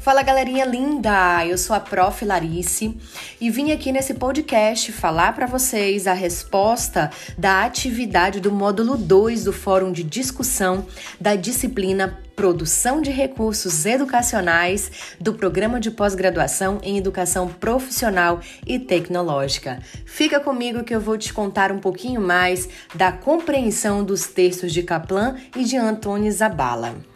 Fala galerinha linda, eu sou a Prof Larice e vim aqui nesse podcast falar para vocês a resposta da atividade do módulo 2 do Fórum de Discussão da disciplina Produção de Recursos Educacionais do Programa de Pós-Graduação em Educação Profissional e Tecnológica. Fica comigo que eu vou te contar um pouquinho mais da compreensão dos textos de Kaplan e de Antônio Zabala.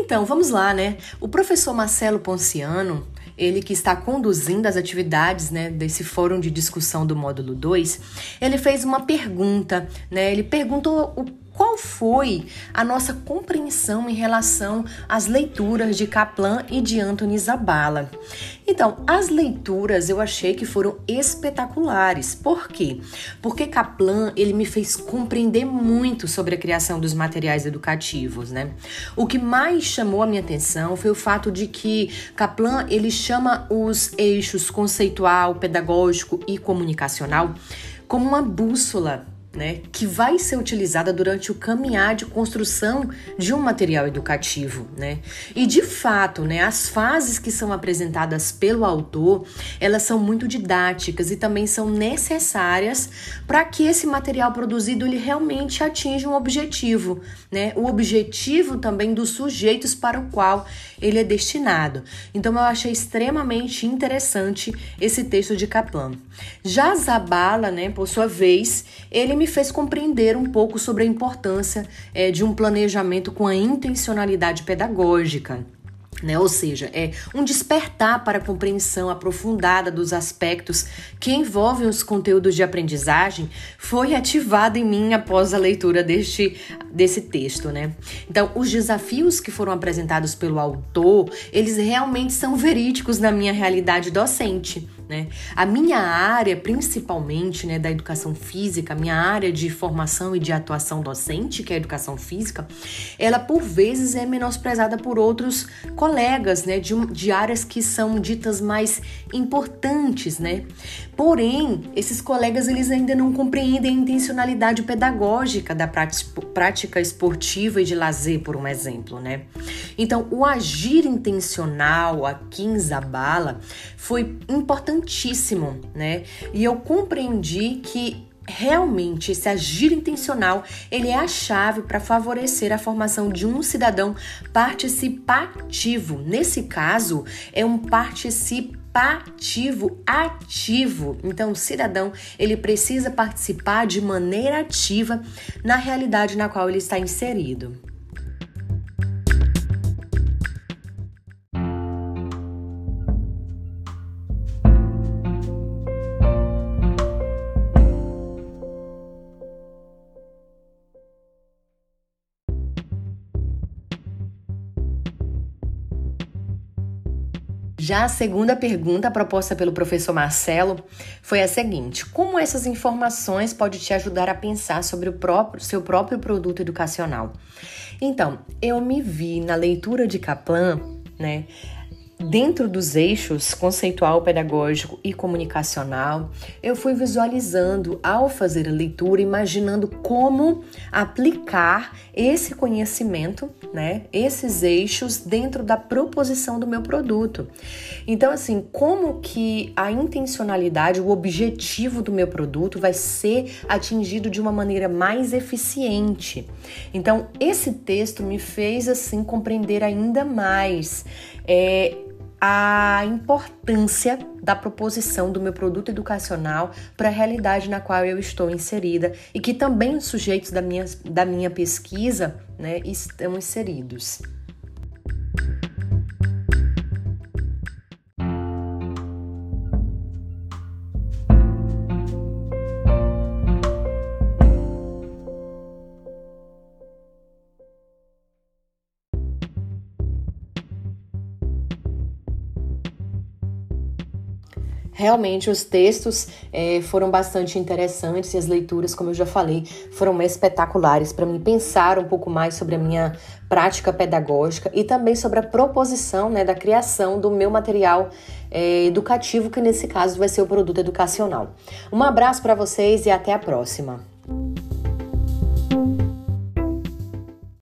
Então, vamos lá, né? O professor Marcelo Ponciano, ele que está conduzindo as atividades né, desse fórum de discussão do módulo 2, ele fez uma pergunta, né? Ele perguntou o qual foi a nossa compreensão em relação às leituras de Kaplan e de Anthony Zabala. Então, as leituras eu achei que foram espetaculares. Por quê? Porque Kaplan, ele me fez compreender muito sobre a criação dos materiais educativos, né? O que mais chamou a minha atenção foi o fato de que Kaplan, ele chama os eixos conceitual, pedagógico e comunicacional como uma bússola né, que vai ser utilizada durante o caminhar de construção de um material educativo, né? E de fato, né, as fases que são apresentadas pelo autor, elas são muito didáticas e também são necessárias para que esse material produzido ele realmente atinja um objetivo, né? O objetivo também dos sujeitos para o qual ele é destinado. Então eu achei extremamente interessante esse texto de Kaplan. Já Zabala, né, por sua vez, ele me fez compreender um pouco sobre a importância é, de um planejamento com a intencionalidade pedagógica. Né? Ou seja, é um despertar para a compreensão aprofundada dos aspectos que envolvem os conteúdos de aprendizagem foi ativado em mim após a leitura deste, desse texto. Né? Então, os desafios que foram apresentados pelo autor, eles realmente são verídicos na minha realidade docente. Né? A minha área, principalmente né, da educação física, minha área de formação e de atuação docente, que é a educação física, ela por vezes é menosprezada por outros colegas né, de, de áreas que são ditas mais importantes. Né? Porém, esses colegas eles ainda não compreendem a intencionalidade pedagógica da prática esportiva e de lazer, por um exemplo. Né? Então, o agir intencional aqui em Zabala foi importante importantíssimo, né? E eu compreendi que realmente esse agir intencional ele é a chave para favorecer a formação de um cidadão participativo. Nesse caso, é um participativo ativo. Então, o cidadão ele precisa participar de maneira ativa na realidade na qual ele está inserido. Já a segunda pergunta proposta pelo professor Marcelo foi a seguinte: como essas informações podem te ajudar a pensar sobre o próprio, seu próprio produto educacional? Então, eu me vi na leitura de Kaplan, né, Dentro dos eixos conceitual, pedagógico e comunicacional, eu fui visualizando ao fazer a leitura, imaginando como aplicar esse conhecimento, né, esses eixos dentro da proposição do meu produto. Então, assim, como que a intencionalidade, o objetivo do meu produto vai ser atingido de uma maneira mais eficiente. Então, esse texto me fez assim compreender ainda mais é, a importância da proposição do meu produto educacional para a realidade na qual eu estou inserida e que também os sujeitos da minha, da minha pesquisa né, estão inseridos. Realmente os textos é, foram bastante interessantes e as leituras, como eu já falei, foram espetaculares para mim pensar um pouco mais sobre a minha prática pedagógica e também sobre a proposição né, da criação do meu material é, educativo, que nesse caso vai ser o produto educacional. Um abraço para vocês e até a próxima.